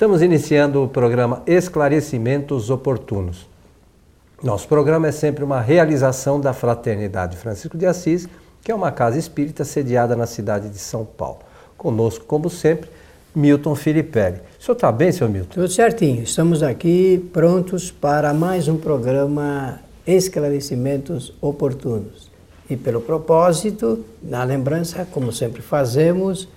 Estamos iniciando o programa Esclarecimentos Oportunos. Nosso programa é sempre uma realização da Fraternidade Francisco de Assis, que é uma casa espírita sediada na cidade de São Paulo. Conosco, como sempre, Milton Filipelli. O senhor está bem, senhor Milton? Tudo certinho. Estamos aqui prontos para mais um programa Esclarecimentos Oportunos. E pelo propósito, na lembrança, como sempre fazemos,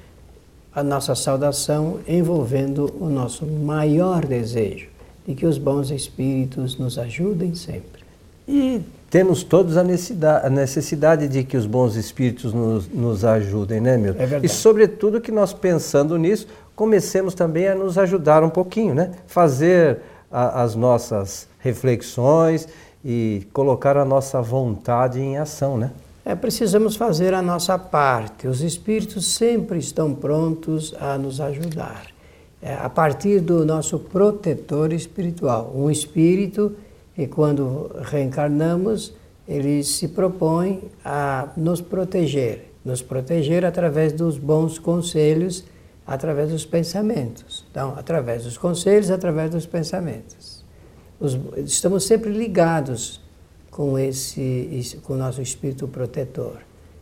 a nossa saudação envolvendo o nosso maior desejo de que os bons espíritos nos ajudem sempre. E temos todos a necessidade, a necessidade de que os bons espíritos nos, nos ajudem, né, Milton? É verdade. E sobretudo que nós pensando nisso, comecemos também a nos ajudar um pouquinho, né? Fazer a, as nossas reflexões e colocar a nossa vontade em ação, né? É, precisamos fazer a nossa parte. Os espíritos sempre estão prontos a nos ajudar. É, a partir do nosso protetor espiritual. Um espírito que, quando reencarnamos, ele se propõe a nos proteger. Nos proteger através dos bons conselhos, através dos pensamentos. Então, através dos conselhos, através dos pensamentos. Os, estamos sempre ligados com esse com o nosso espírito protetor.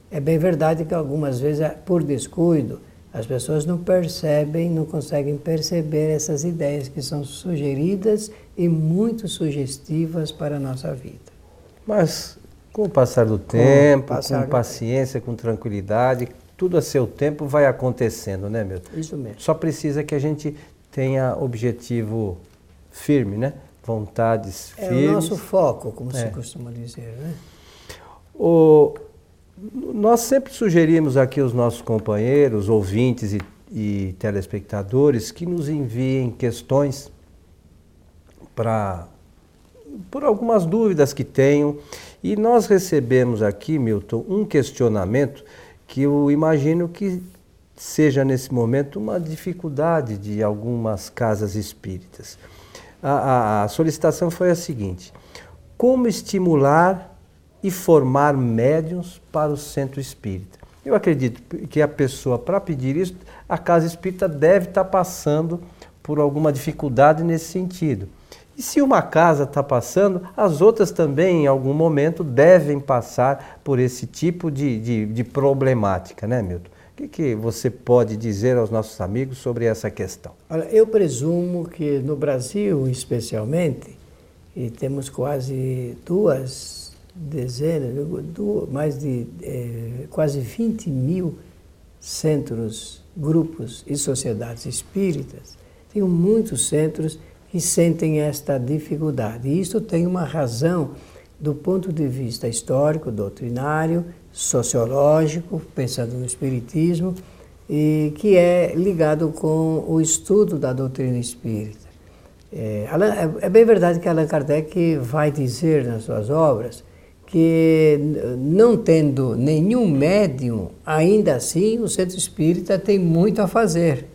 É bem verdade que algumas vezes, é por descuido, as pessoas não percebem, não conseguem perceber essas ideias que são sugeridas e muito sugestivas para a nossa vida. Mas com o passar do tempo, com, passar com paciência, tempo. com tranquilidade, tudo a seu tempo vai acontecendo, né, meu? Isso mesmo. Só precisa que a gente tenha objetivo firme, né? Vontades é firmes. É o nosso foco, como é. se costuma dizer. Né? O, nós sempre sugerimos aqui aos nossos companheiros, ouvintes e, e telespectadores que nos enviem questões para por algumas dúvidas que tenham. E nós recebemos aqui, Milton, um questionamento que eu imagino que seja nesse momento uma dificuldade de algumas casas espíritas a, a, solicitação foi a seguinte: como estimular e formar médiums para o centro espírita? Eu acredito que a pessoa, para pedir isso, a casa espírita deve estar passando por alguma dificuldade nesse sentido. E se uma casa está passando, as outras também, em algum momento, devem passar por esse tipo de, de, de problemática, né, Milton? Que, que você pode dizer aos nossos amigos sobre essa questão? Olha, eu presumo que no Brasil, especialmente, e temos quase duas dezenas, duas, mais de é, quase 20 mil centros, grupos e sociedades espíritas, tem muitos centros que sentem esta dificuldade. E isso tem uma razão do ponto de vista histórico, doutrinário, sociológico, pensando no Espiritismo, e que é ligado com o estudo da doutrina espírita. É, é, é bem verdade que Allan Kardec vai dizer nas suas obras que, não tendo nenhum médium, ainda assim o centro espírita tem muito a fazer,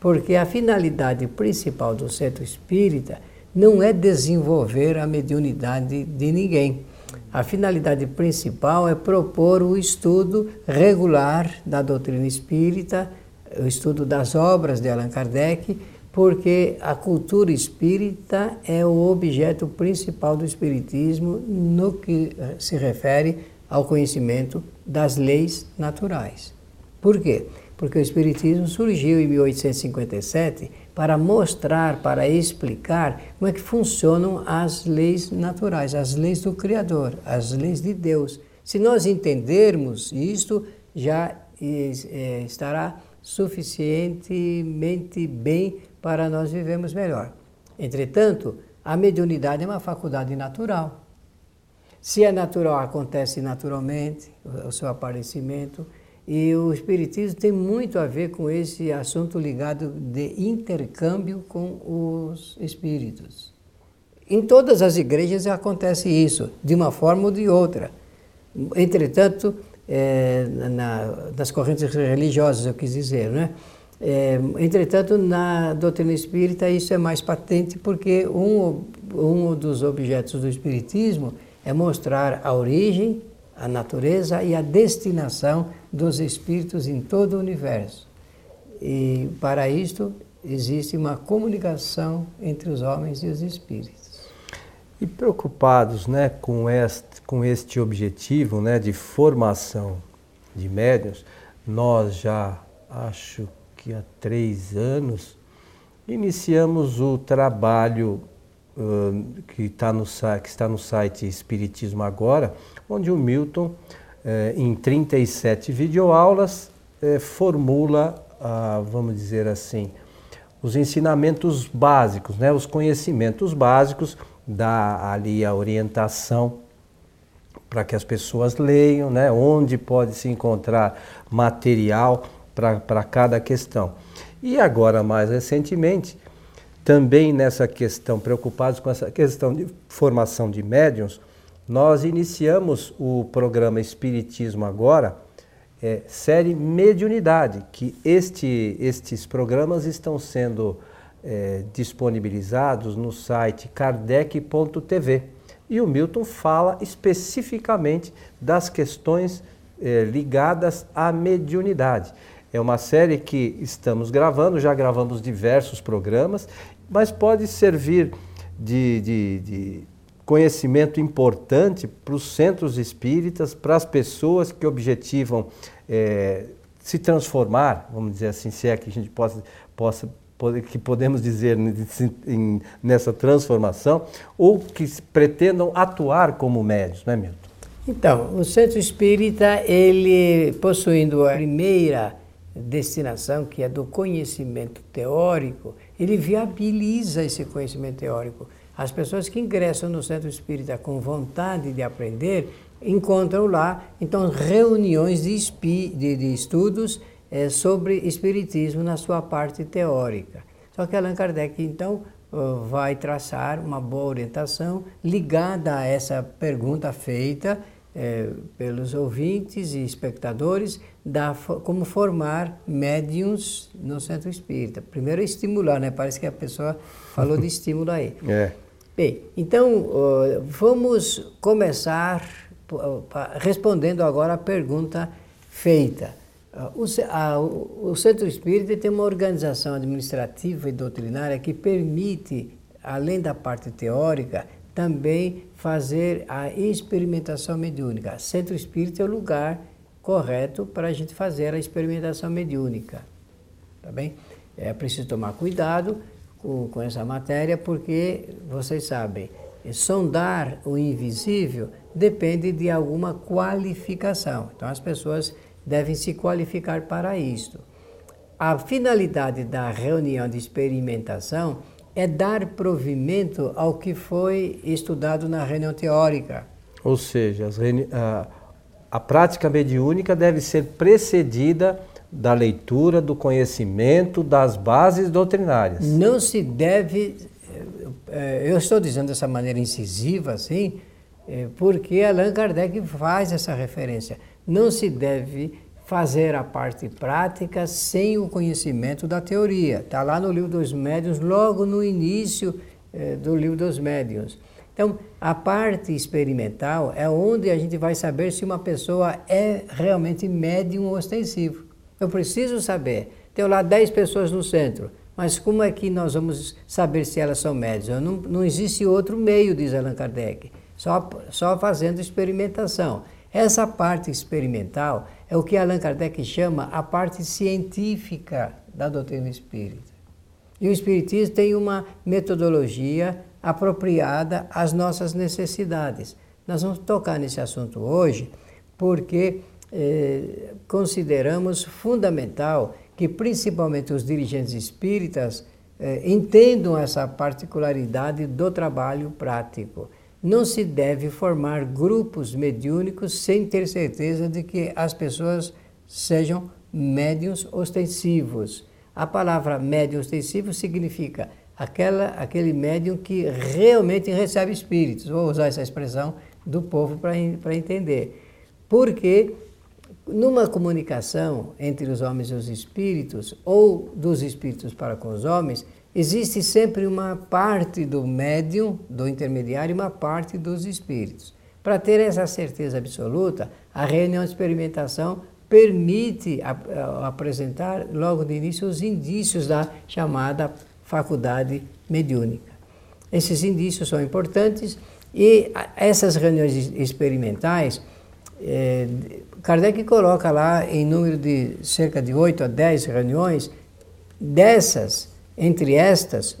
porque a finalidade principal do centro espírita não é desenvolver a mediunidade de ninguém a finalidade principal é propor o estudo regular da doutrina espírita, o estudo das obras de Allan Kardec, porque a cultura espírita é o objeto principal do espiritismo no que se refere ao conhecimento das leis naturais. Por quê? Porque o espiritismo surgiu em 1857 para mostrar, para explicar como é que funcionam as leis naturais, as leis do Criador, as leis de Deus. Se nós entendermos isto, já é, estará suficientemente bem para nós vivermos melhor. Entretanto, a mediunidade é uma faculdade natural. Se é natural, acontece naturalmente o seu aparecimento. E o Espiritismo tem muito a ver com esse assunto ligado de intercâmbio com os espíritos. Em todas as igrejas acontece isso, de uma forma ou de outra. Entretanto, é, na, nas correntes religiosas, eu quis dizer, né? É, entretanto, na doutrina espírita isso é mais patente porque um, um dos objetos do espiritismo é mostrar a origem, a natureza e a destinação dos espíritos em todo o universo. E para isto existe uma comunicação entre os homens e os espíritos. E preocupados né, com, este, com este objetivo né, de formação de médiuns, nós já, acho que há três anos, iniciamos o trabalho que, tá no, que está no site Espiritismo Agora, onde o Milton, uh, em 37 videoaulas, uh, formula, vamos dizer assim, os ensinamentos básicos, né, os conhecimentos básicos, dá ali a orientação para que as pessoas leiam, né, onde pode se encontrar material para cada questão. E agora, mais recentemente, também nessa questão, preocupados com essa questão de formação de médiums, nós iniciamos o programa Espiritismo Agora, é, série Mediunidade, que este, estes programas estão sendo é, disponibilizados no site kardec.tv. E o Milton fala especificamente das questões é, ligadas à mediunidade. É uma série que estamos gravando, já gravamos diversos programas, mas pode servir de, de, de conhecimento importante para os centros espíritas, para as pessoas que objetivam é, se transformar, vamos dizer assim, se é que a gente possa, possa que podemos dizer nessa transformação, ou que pretendam atuar como médios, não é, Milton? Então, o centro espírita, ele possuindo a primeira destinação, que é do conhecimento teórico, ele viabiliza esse conhecimento teórico. As pessoas que ingressam no centro espírita com vontade de aprender, encontram lá, então, reuniões de, de, de estudos é, sobre espiritismo na sua parte teórica. Só que Allan Kardec, então, vai traçar uma boa orientação ligada a essa pergunta feita é, pelos ouvintes e espectadores da, como formar médiums no centro espírita. Primeiro é estimular, né? Parece que a pessoa falou de estímulo aí. É. Bem, então vamos começar respondendo agora a pergunta feita. O, a, o Centro Espírita tem uma organização administrativa e doutrinária que permite, além da parte teórica, também fazer a experimentação mediúnica. Centro Espírita é o lugar correto para a gente fazer a experimentação mediúnica. Tá bem? É preciso tomar cuidado com, com essa matéria, porque vocês sabem, sondar o invisível depende de alguma qualificação. Então as pessoas devem se qualificar para isto. A finalidade da reunião de experimentação é dar provimento ao que foi estudado na reunião teórica. Ou seja, a, a prática mediúnica deve ser precedida da leitura, do conhecimento, das bases doutrinárias. Não se deve, eh, eu estou dizendo dessa maneira incisiva assim, eh, porque Allan Kardec faz essa referência. Não se deve fazer a parte prática sem o conhecimento da teoria. Está lá no livro dos médiuns, logo no início eh, do livro dos médiuns. Então, a parte experimental é onde a gente vai saber se uma pessoa é realmente médium ostensivo. Eu preciso saber. Tenho lá 10 pessoas no centro, mas como é que nós vamos saber se elas são médiums? Não, não existe outro meio, diz Allan Kardec, só, só fazendo experimentação. Essa parte experimental é o que Allan Kardec chama a parte científica da doutrina espírita. E o Espiritismo tem uma metodologia apropriada às nossas necessidades. Nós vamos tocar nesse assunto hoje porque eh, consideramos fundamental que principalmente os dirigentes espíritas eh, entendam essa particularidade do trabalho prático não se deve formar grupos mediúnicos sem ter certeza de que as pessoas sejam médiums ostensivos. A palavra médium ostensivo significa aquela, aquele médium que realmente recebe espíritos. Vou usar essa expressão do povo para entender. Porque numa comunicação entre os homens e os espíritos, ou dos espíritos para com os homens, existe sempre uma parte do médium, do intermediário, e uma parte dos espíritos. Para ter essa certeza absoluta, a reunião de experimentação permite apresentar logo de início os indícios da chamada faculdade mediúnica. Esses indícios são importantes e essas reuniões experimentais, eh, Kardec coloca lá em número de cerca de 8 a 10 reuniões, dessas, entre estas,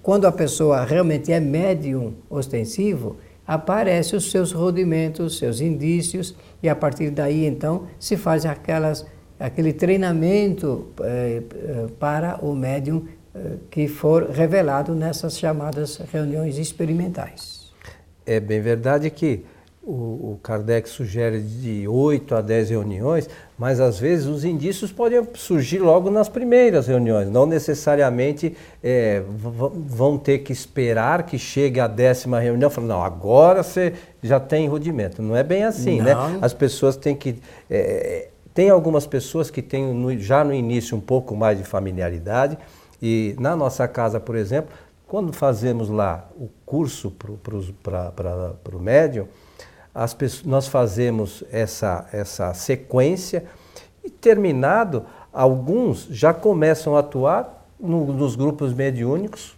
quando a pessoa realmente é médium ostensivo, aparecem os seus rudimentos, seus indícios, e a partir daí então se faz aquelas, aquele treinamento eh, eh, para o médium eh, que for revelado nessas chamadas reuniões experimentais. É bem verdade que o, Kardec sugere de 8 a 10 reuniões, mas às vezes os indícios podem surgir logo nas primeiras reuniões, não necessariamente é, vão ter que esperar que chegue a décima reunião, falando, não, agora você já tem rudimento. Não é bem assim, né? não. né? As pessoas têm que. É, tem algumas pessoas que têm no, já no início um pouco mais de familiaridade, e na nossa casa, por exemplo, quando fazemos lá o curso para o médium, pessoas, nós fazemos essa, essa sequência e terminado, alguns já começam a atuar no, nos grupos mediúnicos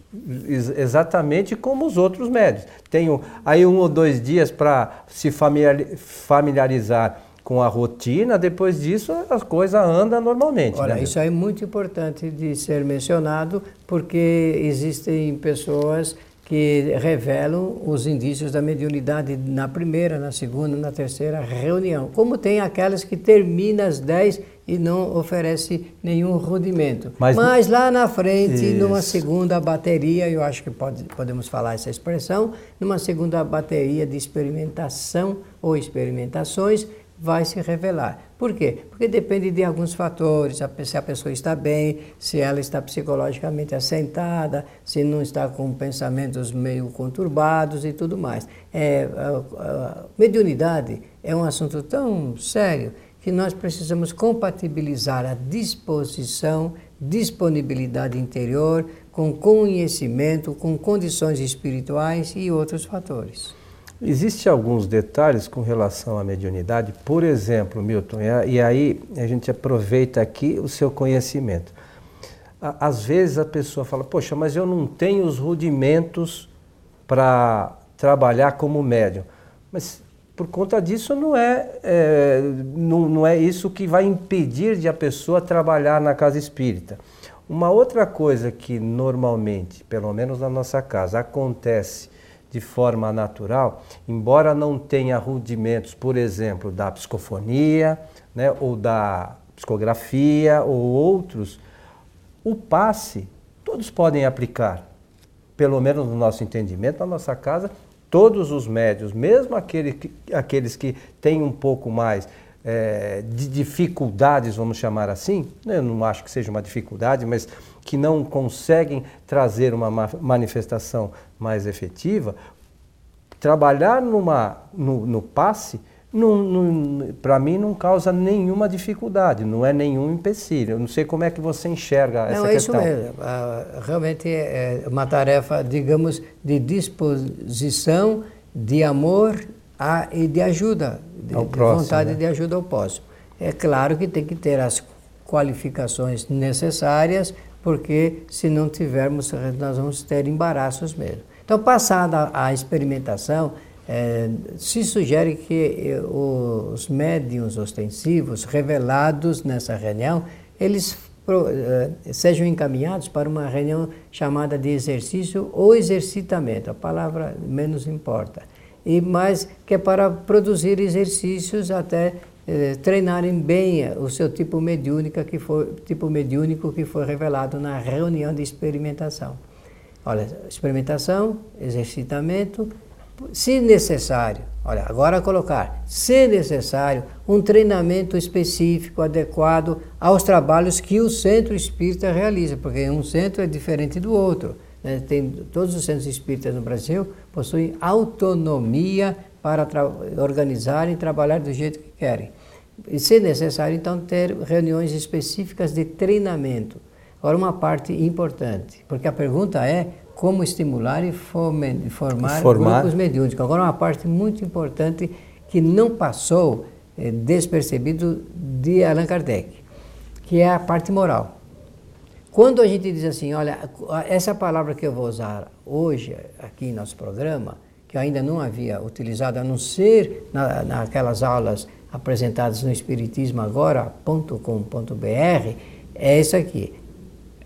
exatamente como os outros médios. Tenho aí um ou dois dias para se familiarizar com a rotina, depois disso a coisa anda normalmente. Olha, né? isso é muito importante de ser mencionado, porque existem pessoas que revelam os indícios da mediunidade na primeira, na segunda, na terceira reunião. Como tem aquelas que terminam às 10 e não oferece nenhum rudimento. Mas, Mas lá na frente, isso. numa segunda bateria, eu acho que pode, podemos falar essa expressão, numa segunda bateria de experimentação ou experimentações, vai se revelar. Por quê? Porque depende de alguns fatores, se a pessoa está bem, se ela está psicologicamente assentada, se não está com pensamentos meio conturbados e tudo mais. É, a, a mediunidade é um assunto tão sério que nós precisamos compatibilizar a disposição, disponibilidade interior com conhecimento, com condições espirituais e outros fatores. Existem alguns detalhes com relação à mediunidade, por exemplo, Milton, e aí a gente aproveita aqui o seu conhecimento. Às vezes a pessoa fala, poxa, mas eu não tenho os rudimentos para trabalhar como médium. Mas por conta disso não é, é, não, não é isso que vai impedir de a pessoa trabalhar na casa espírita. Uma outra coisa que normalmente, pelo menos na nossa casa, acontece de forma natural, embora não tenha rudimentos, por exemplo, da psicofonia, né, ou da psicografia, ou outros, o passe todos podem aplicar. Pelo menos no nosso entendimento, na nossa casa, todos os médios, mesmo aquele, aqueles que têm um pouco mais é, de dificuldades, vamos chamar assim, eu não acho que seja uma dificuldade, mas que não conseguem trazer uma manifestação mais efetiva, trabalhar numa, no, no passe, para mim não causa nenhuma dificuldade, não é nenhum empecilho. Eu não sei como é que você enxerga essa não, questão. Não, é isso mesmo. Uh, realmente é uma tarefa, digamos, de disposição, de amor a, e de ajuda, de, de próximo, vontade né? de ajuda ao próximo. É claro que tem que ter as qualificações necessárias, porque se não tivermos, nós vamos ter embaraços mesmo. Então, passada a experimentação, é, se sugere que eh, os médiums ostensivos revelados nessa reunião, eles eh, sejam encaminhados para uma reunião chamada de exercício ou exercitamento, a palavra menos importa. E mais que é para produzir exercícios até eh, treinarem bem o seu tipo mediúnico que foi tipo mediúnico que foi revelado na reunião de experimentação. Olha, experimentação, exercitamento, se necessário, olha, agora colocar, se necessário, um treinamento específico, adequado aos trabalhos que o centro espírita realiza, porque um centro é diferente do outro. Né? Tem, todos os centros espíritas no Brasil possuem autonomia para organizar e trabalhar do jeito que querem. E se necessário, então, ter reuniões específicas de treinamento. Agora, uma parte importante, porque a pergunta é como estimular e formar, formar grupos mediúnicos. Agora, uma parte muito importante que não passou é, despercebido de Allan Kardec, que é a parte moral. Quando a gente diz assim, olha, essa palavra que eu vou usar hoje aqui em nosso programa, que eu ainda não havia utilizado, a não ser na, naquelas aulas apresentadas no Espiritismo agora.com.br, é isso aqui.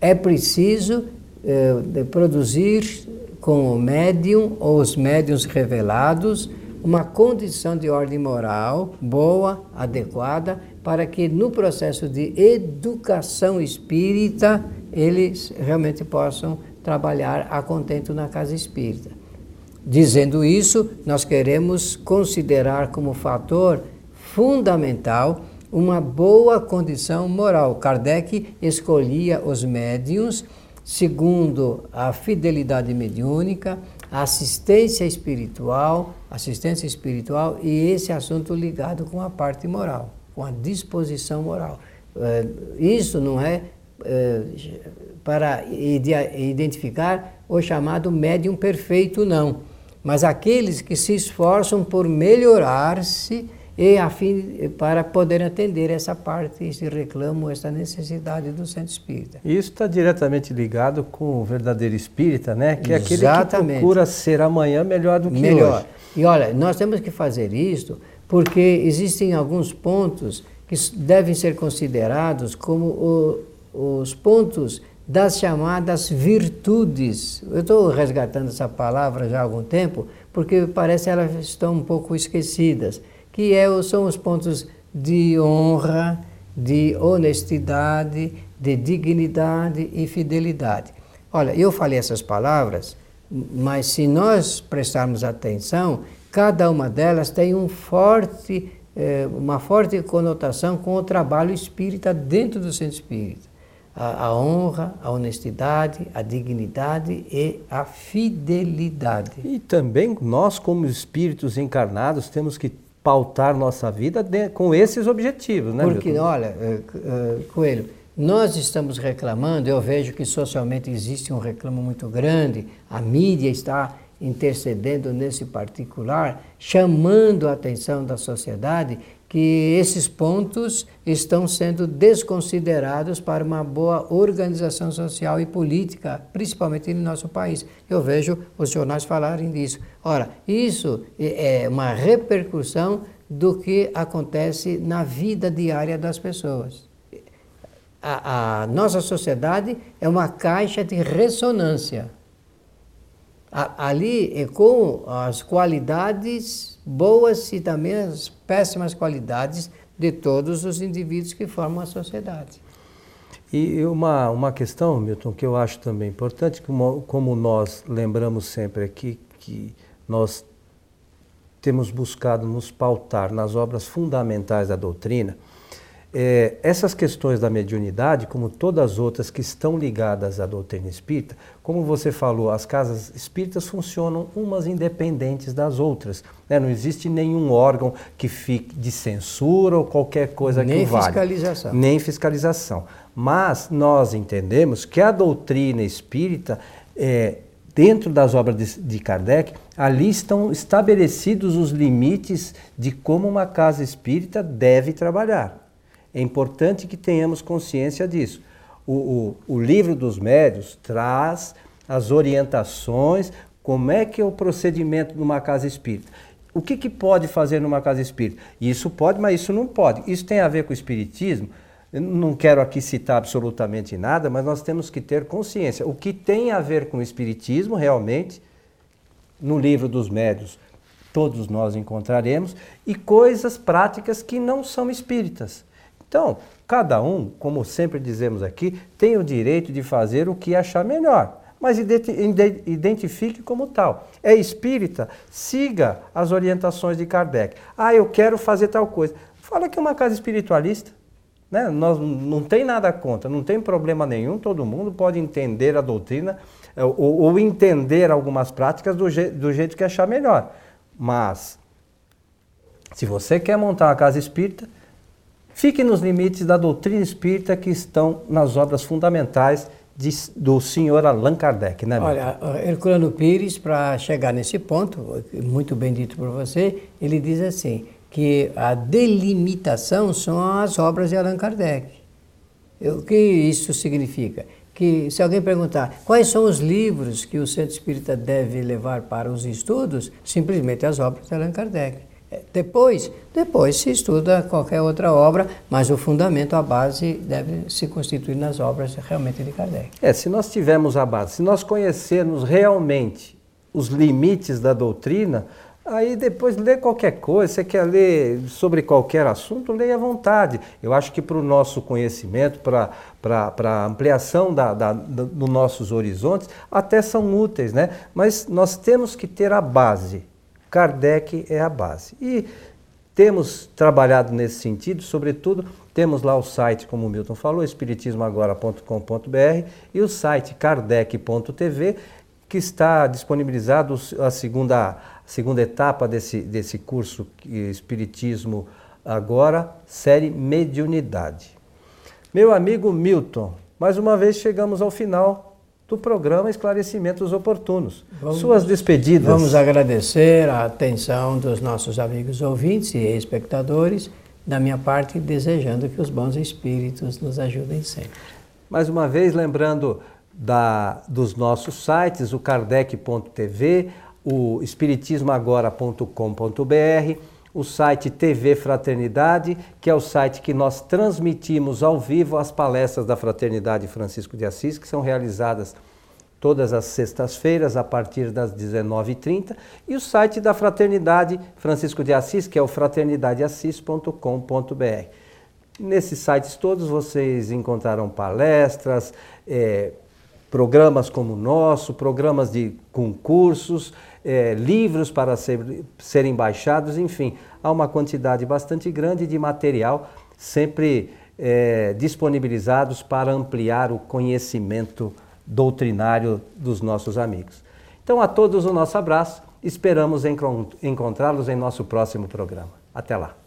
É preciso eh, produzir com o médium ou os médiums revelados uma condição de ordem moral boa, adequada, para que no processo de educação espírita eles realmente possam trabalhar a contento na casa espírita. Dizendo isso, nós queremos considerar como fator fundamental uma boa condição moral. Kardec escolhia os médiums segundo a fidelidade mediúnica, a assistência espiritual, assistência espiritual e esse assunto ligado com a parte moral, com a disposição moral. Eh, isso não é eh, para identificar o chamado médium perfeito, não, mas aqueles que se esforçam por melhorar-se e a fim, para poder atender essa parte, esse reclamo, essa necessidade do centro espírita. Isso está diretamente ligado com o verdadeiro espírita, né? Que é aquele que procura ser amanhã melhor do que melhor. hoje. E olha, nós temos que fazer isso porque existem alguns pontos que devem ser considerados como o, os pontos das chamadas virtudes. Eu estou resgatando essa palavra já há algum tempo, porque parece que elas estão um pouco esquecidas que é, são os pontos de honra, de honestidade, de dignidade e fidelidade. Olha, eu falei essas palavras, mas se nós prestarmos atenção, cada uma delas tem um forte, eh, uma forte conotação com o trabalho espírita dentro do centro espírita. A, a, honra, a honestidade, a dignidade e a fidelidade. E também nós, como espíritos encarnados, temos que pautar nossa vida de, com esses objetivos, né? Porque, Milton? olha, uh, uh, Coelho, nós estamos reclamando, eu vejo que socialmente existe um reclamo muito grande, a mídia está intercedendo nesse particular, chamando a atenção da sociedade que esses pontos estão sendo desconsiderados para uma boa organização social e política, principalmente no nosso país. Eu vejo os jornais falarem disso. Ora, isso é uma repercussão do que acontece na vida diária das pessoas. A, a nossa sociedade é uma caixa de ressonância. A, ali é com as qualidades boas e também as péssimas qualidades de todos os indivíduos que formam a sociedade. E uma, uma questão, Milton, que eu acho também importante, como, como nós lembramos sempre aqui, que nós temos buscado nos pautar nas obras fundamentais da doutrina, é, essas questões da mediunidade, como todas as outras que estão ligadas à doutrina espírita, como você falou, as casas espíritas funcionam umas independentes das outras. Né? Não existe nenhum órgão que fique de censura ou qualquer coisa Nem que valha. Nem fiscalização. Nem fiscalização. Mas nós entendemos que a doutrina espírita, é, dentro das obras de, de Kardec, ali estão estabelecidos os limites de como uma casa espírita deve trabalhar. É importante que tenhamos consciência disso. O, o, o livro dos médios traz as orientações, como é que é o procedimento numa casa espírita. O que, que pode fazer numa casa espírita? Isso pode, mas isso não pode. Isso tem a ver com o espiritismo. Eu não quero aqui citar absolutamente nada, mas nós temos que ter consciência. O que tem a ver com o espiritismo realmente, no livro dos médios, todos nós encontraremos, e coisas práticas que não são espíritas. Então, cada um, como sempre dizemos aqui, tem o direito de fazer o que achar melhor, mas identifique como tal. É espírita, siga as orientações de Kardec. Ah, eu quero fazer tal coisa. Fala que é uma casa espiritualista. Né? Nós não tem nada contra, não tem problema nenhum, todo mundo pode entender a doutrina eh, ou, ou entender algumas práticas do, je, do jeito que achar melhor. Mas, se você quer montar uma casa espírita, Fique nos limites da doutrina espírita que estão nas obras fundamentais de, do senhor Allan Kardec, né? Olha, Herculano Pires, para chegar nesse ponto, muito bem dito por você, ele diz assim, que a delimitação são as obras de Allan Kardec. O que isso significa? Que se alguém perguntar quais são os livros que o centro espírita deve levar para os estudos, simplesmente as obras de Allan Kardec. É, depois, depois se estuda qualquer outra obra, mas o fundamento, a base, deve se constituir nas obras realmente de Kardec. É, se nós tivermos a base, se nós conhecermos realmente os limites da doutrina, aí depois lê qualquer coisa, você quer ler sobre qualquer assunto, leia à vontade. Eu acho que para o nosso conhecimento, para a ampliação da, da, dos nossos horizontes, até são úteis, né? Mas nós temos que ter a base Kardec é a base. E temos trabalhado nesse sentido, sobretudo, temos lá o site, como o Milton falou, espiritismoagora.com.br e o site kardec.tv, que está disponibilizado a segunda, a segunda etapa desse, desse curso Espiritismo Agora, série Mediunidade. Meu amigo Milton, mais uma vez chegamos ao final do programa Esclarecimentos Oportunos. Vamos, Suas despedidas. Vamos agradecer a atenção dos nossos amigos ouvintes e espectadores. Da minha parte, desejando que os bons espíritos nos ajudem sempre. Mais uma vez, lembrando da, dos nossos sites, o kardec.tv, o espiritismoagora.com.br, o site TV Fraternidade, que é o site que nós transmitimos ao vivo as palestras da Fraternidade Francisco de Assis, que são realizadas todas as sextas-feiras a partir das 19h30, e o site da Fraternidade Francisco de Assis, que é o fraternidadeassis.com.br. Nesses sites todos vocês encontrarão palestras, é, programas como o nosso, programas de concursos, é, livros para ser, serem baixados, enfim, há uma quantidade bastante grande de material sempre é, disponibilizados para ampliar o conhecimento doutrinário dos nossos amigos. Então, a todos o nosso abraço, esperamos encontrá-los em nosso próximo programa. Até lá!